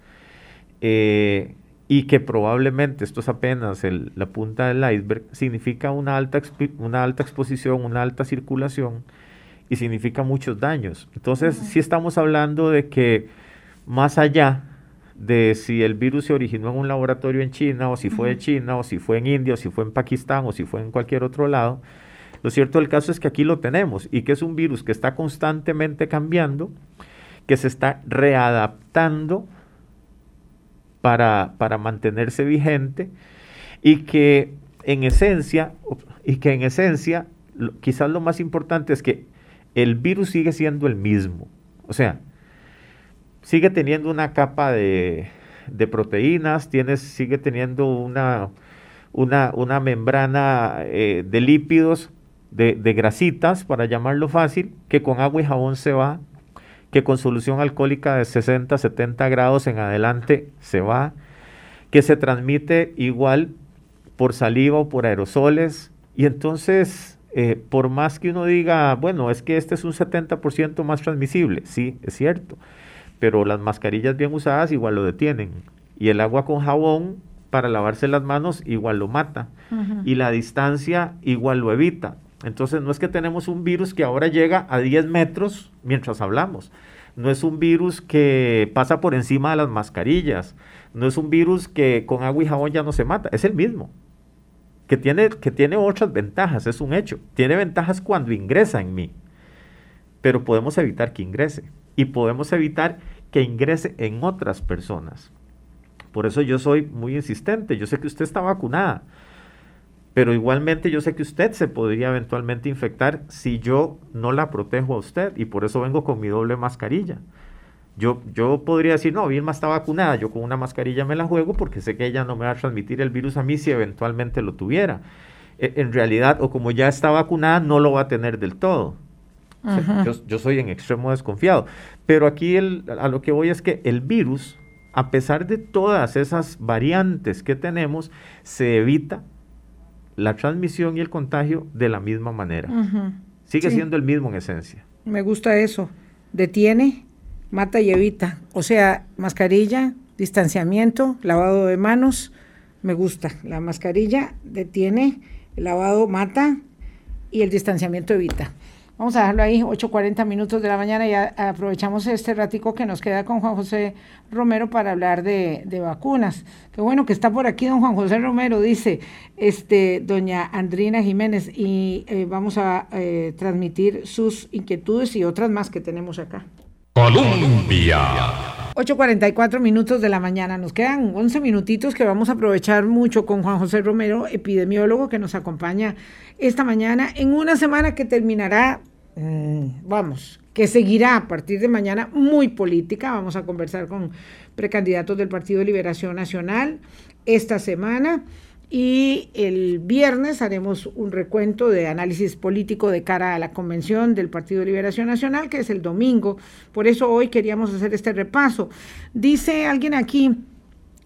eh, y que probablemente, esto es apenas la punta del iceberg, significa una alta, una alta exposición, una alta circulación y significa muchos daños. Entonces, sí estamos hablando de que más allá de si el virus se originó en un laboratorio en China, o si fue de China, o si fue en India, o si fue en Pakistán, o si fue en cualquier otro lado, lo cierto del caso es que aquí lo tenemos y que es un virus que está constantemente cambiando, que se está readaptando para, para mantenerse vigente y que en esencia, y que en esencia, quizás lo más importante es que el virus sigue siendo el mismo. O sea, sigue teniendo una capa de, proteínas, sigue teniendo una, una, membrana eh, de lípidos, de, de, grasitas, para llamarlo fácil, que con agua y jabón se va, que con solución alcohólica de 60, 70 grados en adelante se va, que se transmite igual por saliva o por aerosoles. Y entonces, eh, por más que uno diga, bueno, es que este es un 70% más transmisible, sí, es cierto pero las mascarillas bien usadas igual lo detienen. Y el agua con jabón para lavarse las manos igual lo mata. Y la distancia igual lo evita. Entonces no es que tenemos un virus que ahora llega a 10 metros mientras hablamos. No es un virus que pasa por encima de las mascarillas. No es un virus que con agua y jabón ya no se mata. Es el mismo. Que tiene, que tiene otras ventajas, es un hecho. Tiene ventajas cuando ingresa en mí. Pero podemos evitar que ingrese y podemos evitar que ingrese en otras personas. Por eso yo soy muy insistente. Yo sé que usted está vacunada, pero igualmente yo sé que usted se podría eventualmente infectar si yo no la protejo a usted y por eso vengo con mi doble mascarilla. Yo, yo podría decir, no, Vilma está vacunada, yo con una mascarilla me la juego porque sé que ella no me va a transmitir el virus a mí si eventualmente lo tuviera. E, en realidad, o como ya está vacunada, no lo va a tener del todo yo, soy en extremo desconfiado. Pero aquí a lo que voy es que el virus, a pesar de todas esas variantes que tenemos, se evita la transmisión y el contagio de la misma manera. Sigue siendo el mismo en esencia. Me gusta eso. Detiene, mata y evita. O sea, mascarilla, distanciamiento, lavado de manos. Me gusta. La mascarilla detiene, el lavado mata y el distanciamiento evita. Vamos a dejarlo ahí, 8.40 minutos de la mañana y aprovechamos este ratico que nos queda con Juan José Romero para hablar de, vacunas. Qué bueno que está por aquí don Juan José Romero, dice este doña Andrina Jiménez, y eh, vamos a eh, transmitir sus inquietudes y otras más que tenemos acá. Colombia. 8.44 minutos de la mañana. Nos quedan 11 minutitos que vamos a aprovechar mucho con Juan José Romero, epidemiólogo que nos acompaña esta mañana en una semana que terminará, mm, vamos, que seguirá a partir de mañana muy política. Vamos a conversar con precandidatos del Partido de Liberación Nacional esta semana. Y el viernes haremos un recuento de análisis político de cara a la convención del Partido de Liberación Nacional, que es el domingo. Por eso hoy queríamos hacer este repaso. Dice alguien aquí,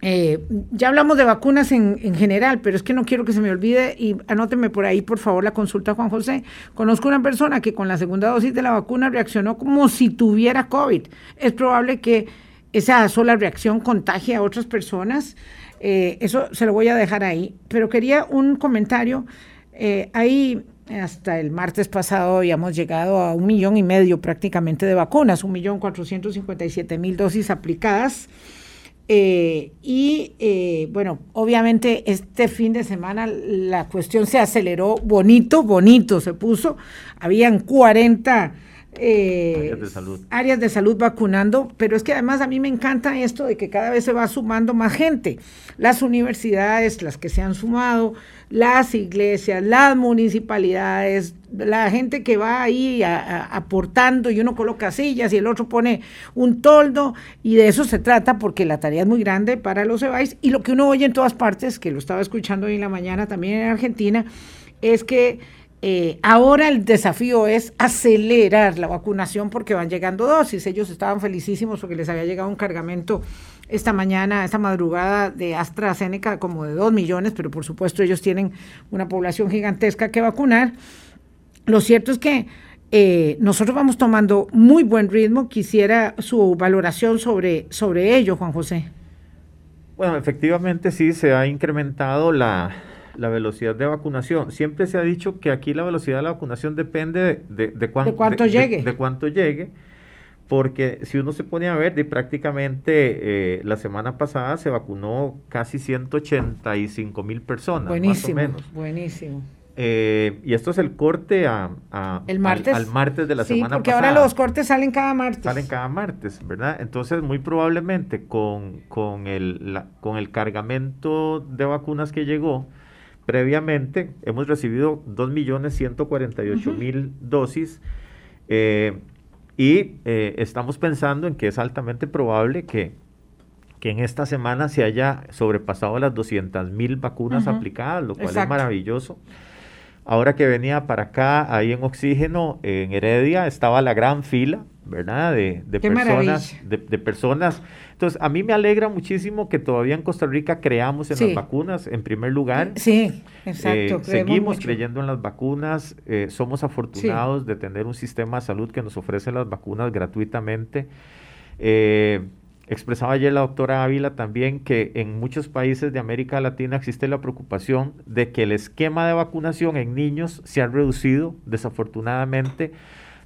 eh, ya hablamos de vacunas en, en, general, pero es que no quiero que se me olvide y anóteme por ahí, por favor, la consulta, Juan José. Conozco una persona que con la segunda dosis de la vacuna reaccionó como si tuviera COVID. Es probable que esa sola reacción contagie a otras personas. Eh, eso se lo voy a dejar ahí. Pero quería un comentario. Eh, ahí hasta el martes pasado habíamos llegado a un millón y medio prácticamente de vacunas, un millón cuatrocientos cincuenta y siete mil dosis aplicadas. Eh, y bueno, obviamente este fin de semana la cuestión se aceleró bonito, bonito se puso. Habían 40 eh, áreas, de salud. áreas de salud vacunando, pero es que además a mí me encanta esto de que cada vez se va sumando más gente. Las universidades, las que se han sumado, las iglesias, las municipalidades, la gente que va ahí aportando y uno coloca sillas y el otro pone un toldo y de eso se trata porque la tarea es muy grande para los EBAIS y lo que uno oye en todas partes, que lo estaba escuchando hoy en la mañana también en Argentina, es que eh, ahora el desafío es acelerar la vacunación porque van llegando dosis. Ellos estaban felicísimos porque les había llegado un cargamento esta mañana, esta madrugada de AstraZeneca como de dos millones, pero por supuesto ellos tienen una población gigantesca que vacunar. lo cierto es que eh, nosotros vamos tomando muy buen ritmo. Quisiera su valoración sobre, sobre ello, Juan José. Bueno, efectivamente sí, se ha incrementado la, velocidad de vacunación. Siempre se ha dicho que aquí la velocidad de la vacunación depende de, de, cuánto llegue. De, cuánto llegue, porque si uno se pone a ver, de prácticamente eh, la semana pasada se vacunó casi 185 mil personas. Buenísimo, más o menos. buenísimo. Eh, y esto es el corte a, el martes. Al, martes de la semana pasada. porque ahora los cortes salen cada martes. Salen cada martes, ¿verdad? Entonces, muy probablemente con, con, el, con el cargamento de vacunas que llegó previamente, hemos recibido 2.148.000 dosis eh, y eh, estamos pensando en que es altamente probable que que en esta semana se haya sobrepasado las 200.000 vacunas aplicadas, lo cual es maravilloso. Ahora que venía para acá, ahí en Oxígeno, en Heredia, estaba la gran fila, ¿verdad? De, personas, de, personas. Entonces, a mí me alegra muchísimo que todavía en Costa Rica creamos en las vacunas, en primer lugar. Sí, exacto. Eh, seguimos creyendo en las vacunas. Eh, somos afortunados de tener un sistema de salud que nos ofrece las vacunas gratuitamente. Eh, Expresaba ayer la doctora Ávila también que en muchos países de América Latina existe la preocupación de que el esquema de vacunación en niños se ha reducido, desafortunadamente,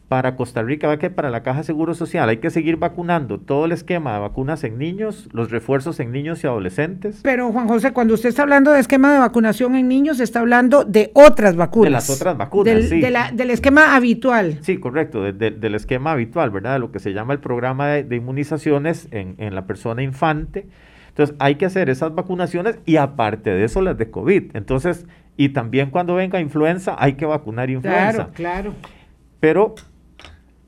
para Costa Rica, va que para la Caja Seguro Social hay que seguir vacunando todo el esquema de vacunas en niños, los refuerzos en niños y adolescentes. Pero Juan José, cuando usted está hablando de esquema de vacunación en niños, está hablando de otras vacunas. De las otras vacunas, del, sí. del esquema habitual. Sí, correcto, del esquema habitual, ¿verdad? De lo que se llama el programa de, inmunizaciones en, en la persona infante. Entonces hay que hacer esas vacunaciones y aparte de eso las de COVID. Entonces, y también cuando venga influenza hay que vacunar influenza. Claro, claro. Pero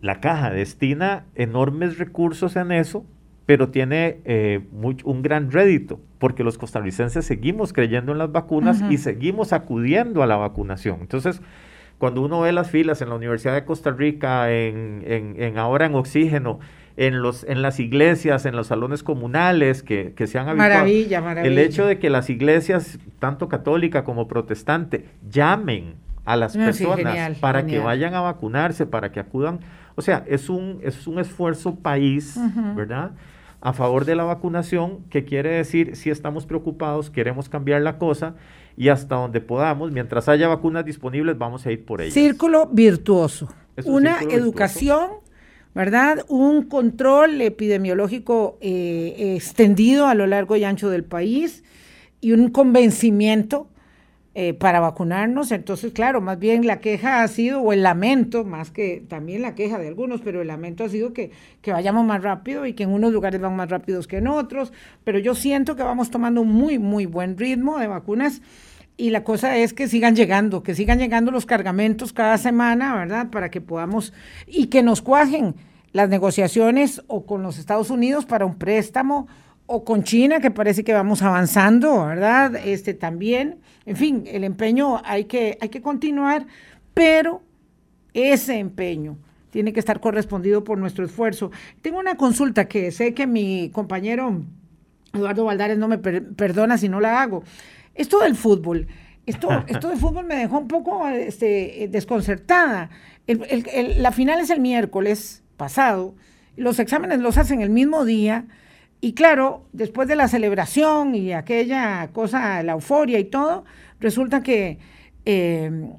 la caja destina enormes recursos en eso, pero tiene eh, un gran rédito, porque los costarricenses seguimos creyendo en las vacunas y seguimos acudiendo a la vacunación. Entonces, cuando uno ve las filas en la Universidad de Costa Rica, en, ahora en oxígeno, en, los, en las iglesias, en los salones comunales que, se han habituado. Maravilla, maravilla. El hecho de que las iglesias, tanto católica como protestante, llamen a las personas para que vayan a vacunarse, para que acudan o sea, es un, es un esfuerzo país, ¿verdad? A favor de la vacunación, que quiere decir, si estamos preocupados, queremos cambiar la cosa y hasta donde podamos, mientras haya vacunas disponibles, vamos a ir por ellas. Círculo virtuoso. Una educación, ¿verdad? Un control epidemiológico eh, extendido a lo largo y ancho del país y un convencimiento eh, para vacunarnos. Entonces, claro, más bien la queja ha sido, o el lamento, más que también la queja de algunos, pero el lamento ha sido que, que vayamos más rápido y que en unos lugares van más rápidos que en otros. Pero yo siento que vamos tomando un muy, muy buen ritmo de vacunas. Y la cosa es que sigan llegando, que sigan llegando los cargamentos cada semana, ¿verdad? Para que podamos, y que nos cuajen las negociaciones o con los Estados Unidos para un préstamo o con China, que parece que vamos avanzando, ¿verdad? Este también, en fin, el empeño hay que, hay que continuar, pero ese empeño tiene que estar correspondido por nuestro esfuerzo. Tengo una consulta que sé que mi compañero Eduardo Valdares no me perdona si no la hago. Esto del fútbol, esto, esto del fútbol me dejó un poco este, desconcertada. la final es el miércoles pasado, los exámenes los hacen el mismo día y claro, después de la celebración y aquella cosa, la euforia y todo, resulta que eh,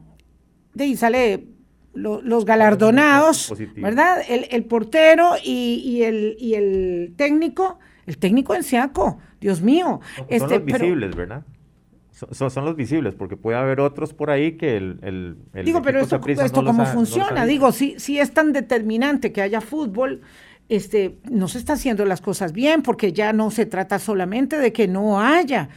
de ahí sale los galardonados, ¿verdad? El, portero y, el, y el técnico, el técnico en Seaco, Dios mío. Son, este, los visibles, ¿verdad? Son, los visibles, porque puede haber otros por ahí que el... digo, pero esto, esto cómo funciona, digo, si, si es tan determinante que haya fútbol, este, no se está haciendo las cosas bien, porque ya no se trata solamente de que no haya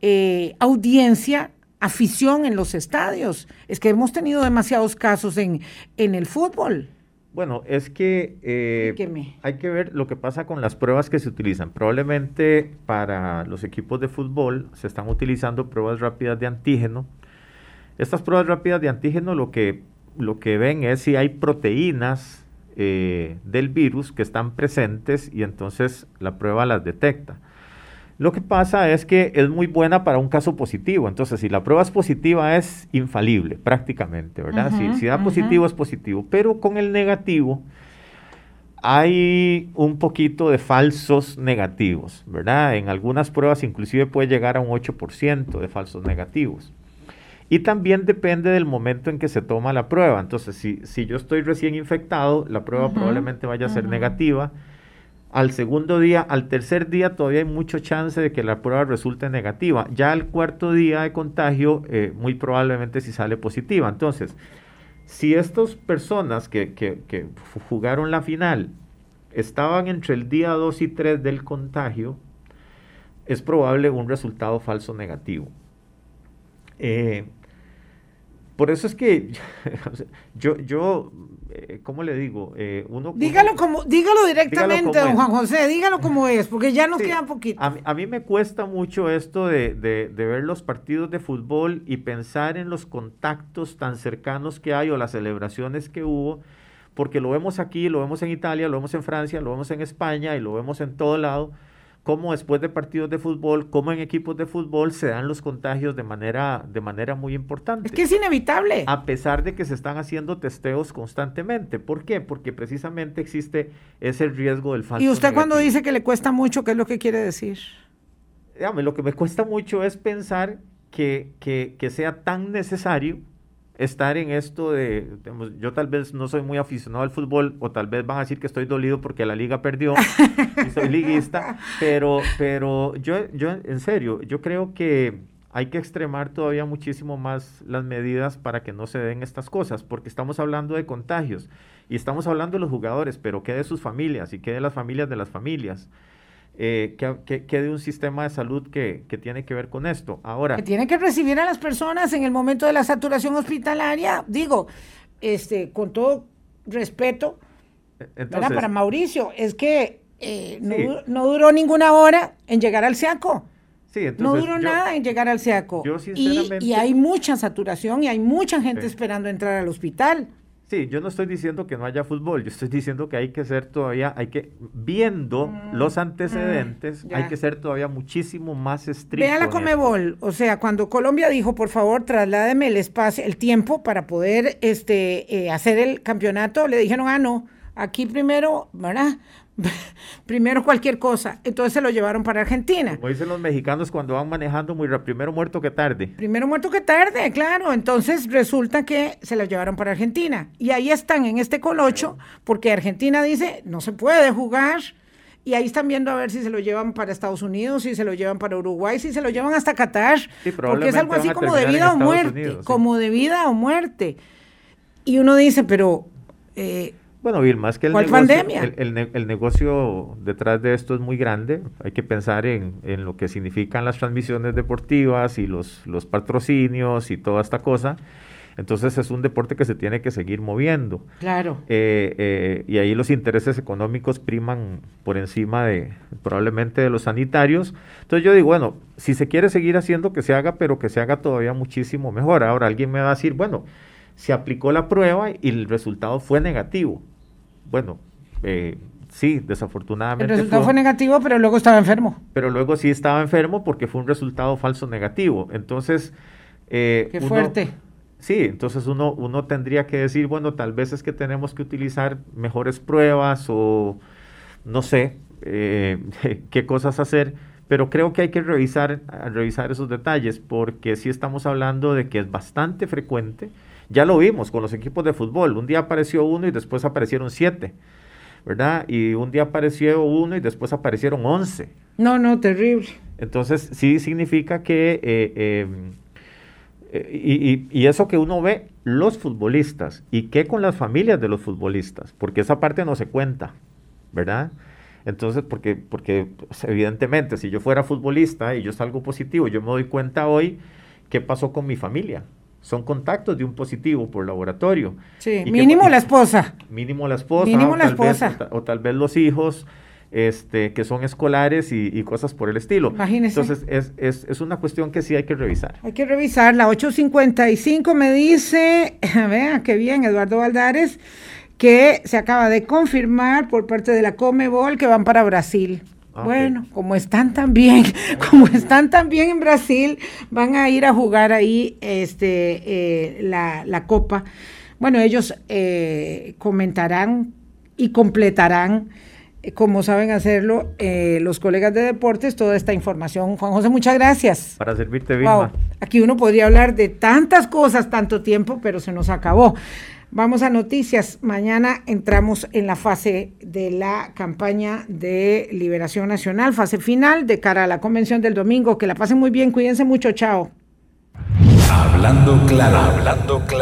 eh, audiencia, afición en los estadios. Es que hemos tenido demasiados casos en, en el fútbol. Bueno, es que eh, hay que ver lo que pasa con las pruebas que se utilizan. Probablemente para los equipos de fútbol se están utilizando pruebas rápidas de antígeno. Estas pruebas rápidas de antígeno lo que, lo que ven es si hay proteínas eh, del virus que están presentes y entonces la prueba las detecta. Lo que pasa es que es muy buena para un caso positivo. Entonces, si la prueba es positiva, es infalible prácticamente, ¿verdad? si, si, da positivo, es positivo. Pero con el negativo, hay un poquito de falsos negativos, ¿verdad? En algunas pruebas inclusive puede llegar a un 8% de falsos negativos. Y también depende del momento en que se toma la prueba. Entonces, si, si yo estoy recién infectado, la prueba probablemente vaya a ser negativa. Al segundo día, al tercer día todavía hay mucho chance de que la prueba resulte negativa. Ya al cuarto día de contagio, eh, muy probablemente si sale positiva. Entonces, si estas personas que, jugaron la final estaban entre el día 2 y 3 del contagio, es probable un resultado falso negativo. Eh, por eso es que yo, yo eh, ¿cómo le digo? Eh, uno, dígalo, como, dígalo directamente, don Juan José, dígalo como es, porque ya nos queda poquito. A mí, me cuesta mucho esto de, de, ver los partidos de fútbol y pensar en los contactos tan cercanos que hay o las celebraciones que hubo, porque lo vemos aquí, lo vemos en Italia, lo vemos en Francia, lo vemos en España y lo vemos en todo lado cómo después de partidos de fútbol, cómo en equipos de fútbol se dan los contagios de manera, de manera muy importante. Es que es inevitable. A pesar de que se están haciendo testeos constantemente. ¿Por qué? Porque precisamente existe ese riesgo del falso. ¿Y usted cuando dice que le cuesta mucho, qué es lo que quiere decir? Dígame, lo que me cuesta mucho es pensar que, que, que sea tan necesario estar en esto de, yo tal vez no soy muy aficionado al fútbol o tal vez van a decir que estoy dolido porque la liga perdió y soy liguista, pero, pero yo, yo en serio, yo creo que hay que extremar todavía muchísimo más las medidas para que no se den estas cosas, porque estamos hablando de contagios y estamos hablando de los jugadores, pero ¿qué de sus familias y qué de las familias de las familias? Eh, que, de un sistema de salud que, tiene que ver con esto. Ahora. Que tiene que recibir a las personas en el momento de la saturación hospitalaria, digo, este, con todo respeto, e, para Mauricio, es que eh, no, duró ninguna hora en llegar al SEACO. Sí, no duró nada en llegar al SEACO. y, y, hay mucha saturación y hay mucha gente esperando entrar al hospital. Sí, yo no estoy diciendo que no haya fútbol, yo estoy diciendo que hay que ser todavía, hay que, viendo mm, los antecedentes, mm, hay que ser todavía muchísimo más estricto. Vea la Comebol, o sea, cuando Colombia dijo, por favor, trasládeme el espacio, el tiempo para poder este, eh, hacer el campeonato, le dijeron, ah, no, aquí primero, ¿verdad? primero cualquier cosa. Entonces se lo llevaron para Argentina. Como dicen los mexicanos cuando van manejando muy rápido, primero muerto que tarde. Primero muerto que tarde, claro. Entonces resulta que se lo llevaron para Argentina. Y ahí están en este colocho, porque Argentina dice, no se puede jugar. Y ahí están viendo a ver si se lo llevan para Estados Unidos, si se lo llevan para Uruguay, si se lo llevan hasta Qatar. porque es algo así como de vida o muerte. Como de vida o muerte. Y uno dice, pero... Eh, bueno, Bill, más que el negocio, El, negocio detrás de esto es muy grande. Hay que pensar en, lo que significan las transmisiones deportivas y los, los patrocinios y toda esta cosa. Entonces es un deporte que se tiene que seguir moviendo. Claro. Eh, eh, y ahí los intereses económicos priman por encima de probablemente de los sanitarios. Entonces yo digo, bueno, si se quiere seguir haciendo, que se haga, pero que se haga todavía muchísimo mejor. Ahora alguien me va a decir, bueno, se aplicó la prueba y el resultado fue negativo bueno, eh, sí, desafortunadamente. El resultado fue, negativo, pero luego estaba enfermo. Pero luego sí estaba enfermo porque fue un resultado falso negativo. Entonces. Eh, Qué fuerte. Sí, entonces uno, uno tendría que decir, bueno, tal vez es que tenemos que utilizar mejores pruebas o no sé eh, qué cosas hacer, pero creo que hay que revisar, revisar esos detalles porque sí estamos hablando de que es bastante frecuente ya lo vimos con los equipos de fútbol. Un día apareció uno y después aparecieron siete, ¿verdad? Y un día apareció uno y después aparecieron once. No, no, terrible. Entonces, sí significa que... Eh, eh, y, eso que uno ve los futbolistas y qué con las familias de los futbolistas, porque esa parte no se cuenta, ¿verdad? Entonces, porque, porque pues, evidentemente, si yo fuera futbolista y yo salgo positivo, yo me doy cuenta hoy qué pasó con mi familia, son contactos de un positivo por laboratorio. Sí, mínimo la esposa. Mínimo la esposa. Mínimo la esposa. o, tal vez los hijos este, que son escolares y, cosas por el estilo. Imagínese. Entonces, es, es, es, una cuestión que sí hay que revisar. Hay que revisar. La 855 me dice, vean qué bien, Eduardo Valdares, que se acaba de confirmar por parte de la Comebol que van para Brasil. Ah, bueno, como están tan bien, como están tan bien en Brasil, van a ir a jugar ahí este, eh, la, la, Copa. Bueno, ellos eh, comentarán y completarán, eh, como saben hacerlo, eh, los colegas de deportes, toda esta información. Juan José, muchas gracias. Para servirte, Vilma. Wow. Aquí uno podría hablar de tantas cosas, tanto tiempo, pero se nos acabó. Vamos a noticias. Mañana entramos en la fase de la campaña de liberación nacional, fase final de cara a la convención del domingo. Que la pasen muy bien, cuídense mucho, chao. Hablando claro, hablando claro.